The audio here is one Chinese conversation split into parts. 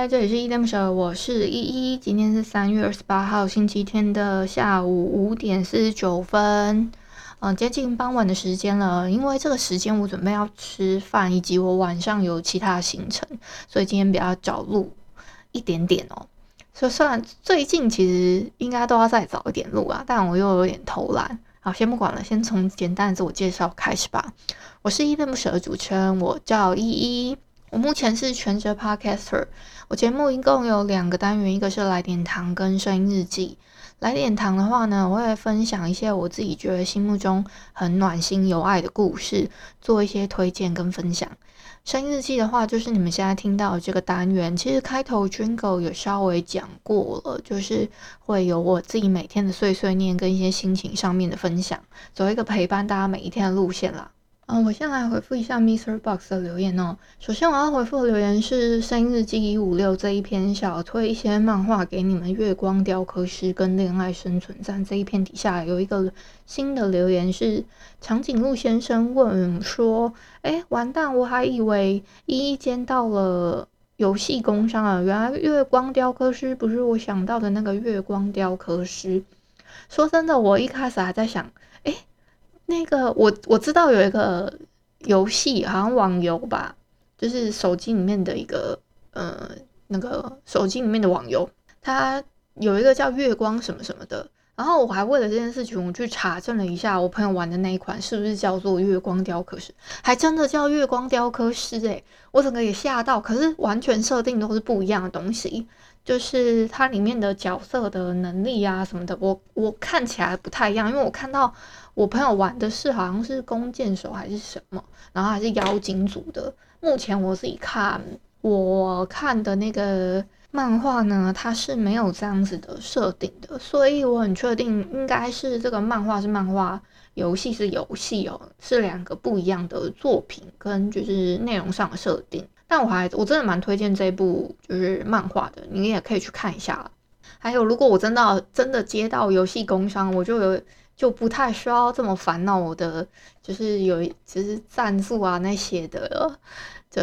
嗨，这里是依依恋不舍，我是依依。今天是三月二十八号星期天的下午五点四十九分，嗯，接近傍晚的时间了。因为这个时间我准备要吃饭，以及我晚上有其他行程，所以今天比较早录一点点哦。所以虽然最近其实应该都要再早一点录啊，但我又有点偷懒。好，先不管了，先从简单的自我介绍开始吧。我是依依恋不舍的主持人，我叫依依。我目前是全职 Podcaster，我节目一共有两个单元，一个是来点糖跟声音日记。来点糖的话呢，我会分享一些我自己觉得心目中很暖心有爱的故事，做一些推荐跟分享。声音日记的话，就是你们现在听到的这个单元，其实开头 Jingle 有稍微讲过了，就是会有我自己每天的碎碎念跟一些心情上面的分享，走一个陪伴大家每一天的路线啦。嗯，我先来回复一下 MixerBox 的留言哦。首先我要回复的留言是《声音日记一五六》这一篇小推一些漫画给你们，《月光雕刻师》跟《恋爱生存战》这一篇底下有一个新的留言是长颈鹿先生问说：“哎，完蛋，我还以为一一间到了游戏工商啊，原来月光雕刻师不是我想到的那个月光雕刻师。”说真的，我一开始还在想，哎。那个我我知道有一个游戏，好像网游吧，就是手机里面的一个呃那个手机里面的网游，它有一个叫月光什么什么的。然后我还为了这件事情，我去查证了一下，我朋友玩的那一款是不是叫做月光雕刻师，还真的叫月光雕刻师诶，我整个也吓到。可是完全设定都是不一样的东西，就是它里面的角色的能力啊什么的，我我看起来不太一样，因为我看到。我朋友玩的是好像是弓箭手还是什么，然后还是妖精组的。目前我自己看，我看的那个漫画呢，它是没有这样子的设定的，所以我很确定应该是这个漫画是漫画，游戏是游戏哦，是两个不一样的作品跟就是内容上的设定。但我还我真的蛮推荐这部就是漫画的，你也可以去看一下。还有，如果我真的真的接到游戏工商，我就有。就不太需要这么烦恼我的，就是有就是赞助啊那些的，就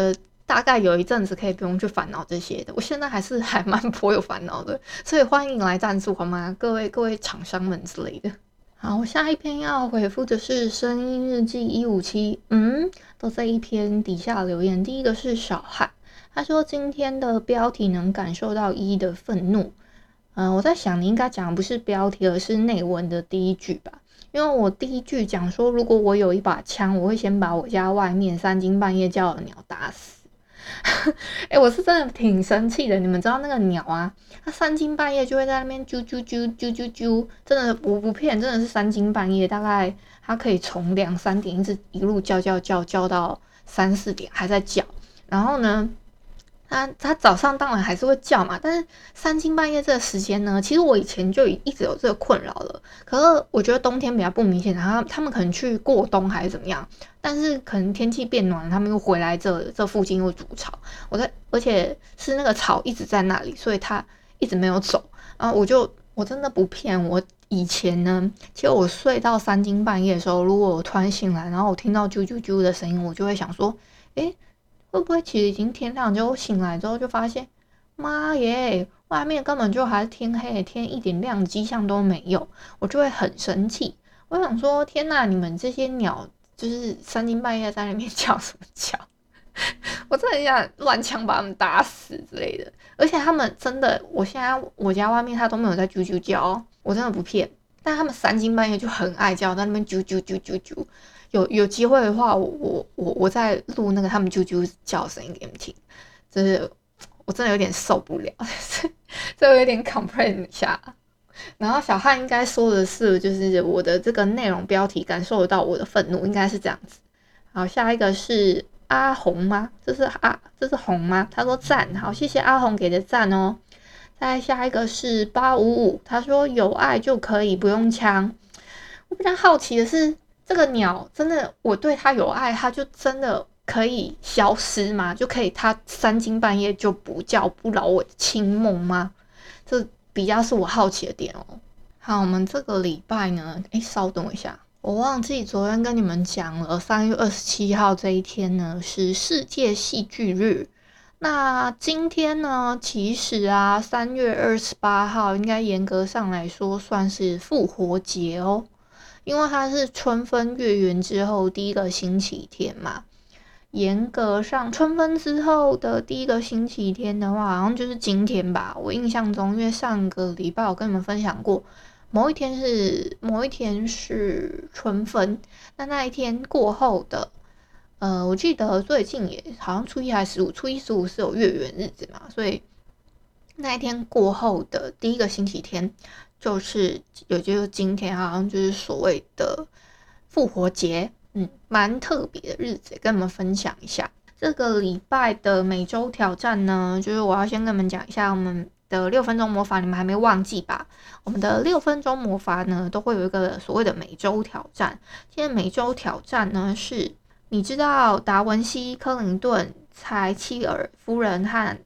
大概有一阵子可以不用去烦恼这些的。我现在还是还蛮颇有烦恼的，所以欢迎来赞助好吗？各位各位厂商们之类的。好，我下一篇要回复的是声音日记一五七，嗯，都在一篇底下留言。第一个是小汉，他说今天的标题能感受到一的愤怒。嗯，我在想你应该讲的不是标题，而是内文的第一句吧？因为我第一句讲说，如果我有一把枪，我会先把我家外面三更半夜叫的鸟打死。哎、我是真的挺生气的。你们知道那个鸟啊，它三更半夜就会在那边啾啾啾啾啾啾，真的我不骗，真的是三更半夜，大概它可以从两三点一直一路叫叫叫叫到三四点还在叫，然后呢？它它早上当然还是会叫嘛，但是三更半夜这个时间呢，其实我以前就一直有这个困扰了。可是我觉得冬天比较不明显，然后他们可能去过冬还是怎么样，但是可能天气变暖，他们又回来这这附近又筑巢。我在，而且是那个巢一直在那里，所以它一直没有走。然后我就我真的不骗，我以前呢，其实我睡到三更半夜的时候，如果我突然醒来，然后我听到啾啾啾的声音，我就会想说，诶。会不会其实已经天亮？就醒来之后就发现，妈耶，外面根本就还是天黑，天一点亮迹象都没有，我就会很生气。我想说，天呐，你们这些鸟就是三更半夜在那边叫什么叫？我真的很想乱枪把他们打死之类的。而且他们真的，我现在我家外面它都没有在啾啾叫，我真的不骗。但他们三更半夜就很爱叫，在那边啾啾啾啾啾。有有机会的话，我我我我再录那个他们啾啾叫声给你们听，就是我真的有点受不了，这有点 complain 一下。然后小汉应该说的是，就是我的这个内容标题感受得到我的愤怒，应该是这样子。好，下一个是阿红吗？这是阿，这是红吗？他说赞，好，谢谢阿红给的赞哦。再下一个是八五五，他说有爱就可以不用枪。我比较好奇的是，这个鸟真的，我对它有爱，它就真的可以消失吗？就可以它三更半夜就不叫，不扰我清梦吗？这比较是我好奇的点哦。好，我们这个礼拜呢，诶，稍等我一下。我忘记昨天跟你们讲了，三月二十七号这一天呢是世界戏剧日。那今天呢，其实啊，三月二十八号应该严格上来说算是复活节哦，因为它是春分月圆之后第一个星期天嘛。严格上，春分之后的第一个星期天的话，好像就是今天吧。我印象中，因为上个礼拜我跟你们分享过。某一天是某一天是春分，那那一天过后的，呃，我记得最近也好像初一还是十五，初一十五是有月圆日子嘛，所以那一天过后的第一个星期天就是，也就是今天，好像就是所谓的复活节，嗯，蛮特别的日子，跟你们分享一下。这个礼拜的每周挑战呢，就是我要先跟你们讲一下我们。的六分钟魔法，你们还没忘记吧？我们的六分钟魔法呢，都会有一个所谓的每周挑战。今天每周挑战呢，是你知道达文西、克林顿、柴契尔夫人和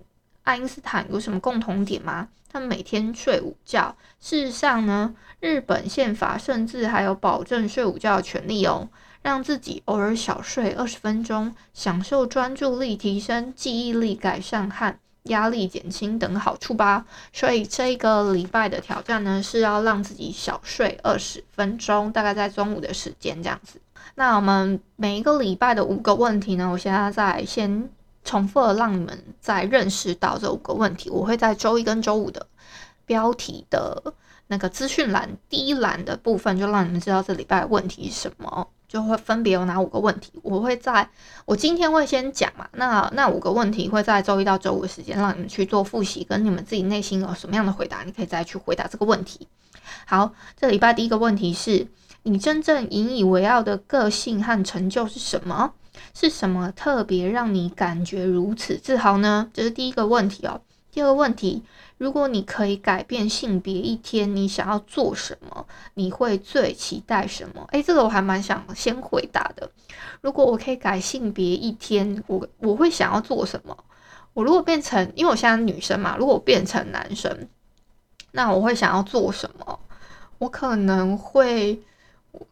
爱因斯坦有什么共同点吗？他们每天睡午觉。事实上呢，日本宪法甚至还有保证睡午觉的权利哦，让自己偶尔小睡二十分钟，享受专注力提升、记忆力改善和。压力减轻等好处吧，所以这个礼拜的挑战呢，是要让自己小睡二十分钟，大概在中午的时间这样子。那我们每一个礼拜的五个问题呢，我现在在先重复的让你们再认识到这五个问题。我会在周一跟周五的标题的那个资讯栏第一栏的部分，就让你们知道这礼拜问题是什么。就会分别有哪五个问题，我会在我今天会先讲嘛，那那五个问题会在周一到周五的时间让你们去做复习，跟你们自己内心有什么样的回答，你可以再去回答这个问题。好，这礼拜第一个问题是你真正引以为傲的个性和成就是什么？是什么特别让你感觉如此自豪呢？这是第一个问题哦。第二个问题。如果你可以改变性别一天，你想要做什么？你会最期待什么？诶，这个我还蛮想先回答的。如果我可以改性别一天，我我会想要做什么？我如果变成，因为我现在女生嘛，如果我变成男生，那我会想要做什么？我可能会，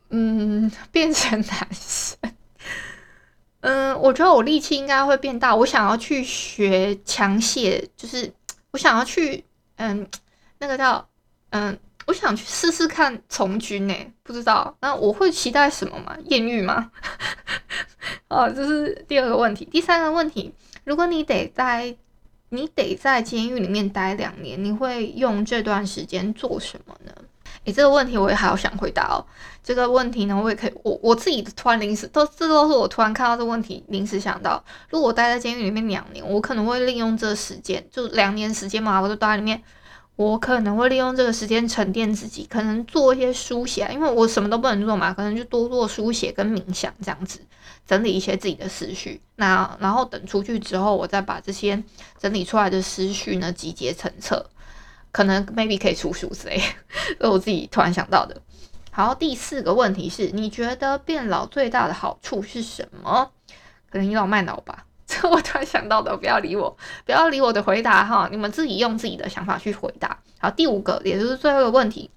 嗯，变成男生。嗯，我觉得我力气应该会变大。我想要去学枪械，就是。我想要去，嗯，那个叫，嗯，我想去试试看从军呢，不知道，那我会期待什么吗？艳遇吗？哦，这是第二个问题。第三个问题，如果你得在，你得在监狱里面待两年，你会用这段时间做什么呢？诶，这个问题我也还要想回答哦。这个问题呢，我也可以，我我自己突然临时都，这都是我突然看到这个问题临时想到。如果我待在监狱里面两年，我可能会利用这时间，就两年时间嘛，我就待在里面，我可能会利用这个时间沉淀自己，可能做一些书写，因为我什么都不能做嘛，可能就多做书写跟冥想这样子，整理一些自己的思绪。那然后等出去之后，我再把这些整理出来的思绪呢，集结成册。可能 maybe 可以出书之类，是我自己突然想到的。好，第四个问题是，你觉得变老最大的好处是什么？可能倚老卖老吧，这我突然想到的，不要理我，不要理我的回答哈，你们自己用自己的想法去回答。好，第五个，也就是最后一个问题，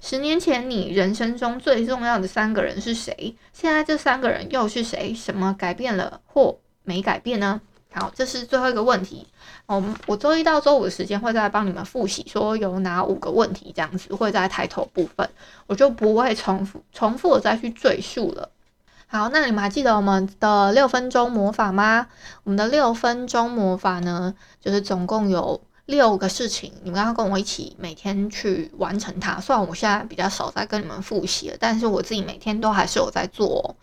十年前你人生中最重要的三个人是谁？现在这三个人又是谁？什么改变了或没改变呢？好，这是最后一个问题。我们我周一到周五的时间会再帮你们复习，说有哪五个问题，这样子会在抬头部分，我就不会重复重复的再去赘述了。好，那你们还记得我们的六分钟魔法吗？我们的六分钟魔法呢，就是总共有六个事情，你们要跟我一起每天去完成它。虽然我现在比较少在跟你们复习了，但是我自己每天都还是有在做。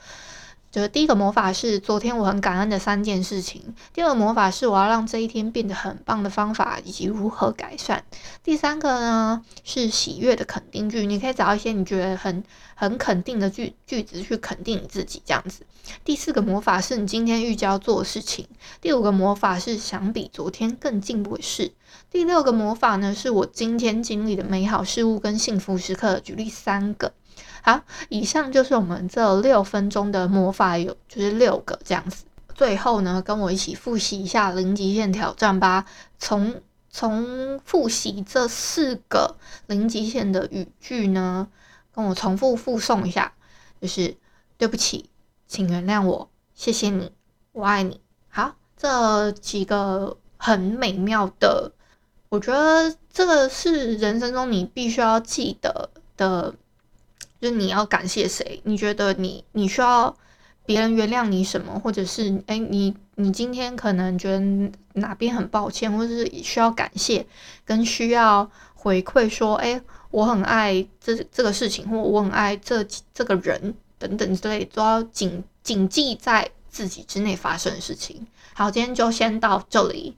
就是第一个魔法是昨天我很感恩的三件事情，第二个魔法是我要让这一天变得很棒的方法以及如何改善，第三个呢是喜悦的肯定句，你可以找一些你觉得很很肯定的句句子去肯定你自己这样子。第四个魔法是你今天预计要做的事情，第五个魔法是想比昨天更进步的事，第六个魔法呢是我今天经历的美好事物跟幸福时刻，举例三个。好，以上就是我们这六分钟的魔法，有就是六个这样子。最后呢，跟我一起复习一下零极限挑战吧。从从复习这四个零极限的语句呢，跟我重复复诵一下，就是对不起，请原谅我，谢谢你，我爱你。好，这几个很美妙的，我觉得这个是人生中你必须要记得的。就是你要感谢谁？你觉得你你需要别人原谅你什么？或者是诶、你你今天可能觉得哪边很抱歉，或者是需要感谢，跟需要回馈说，诶、我很爱这这个事情，或我很爱这这个人等等之类，都要谨谨记在自己之内发生的事情。好，今天就先到这里。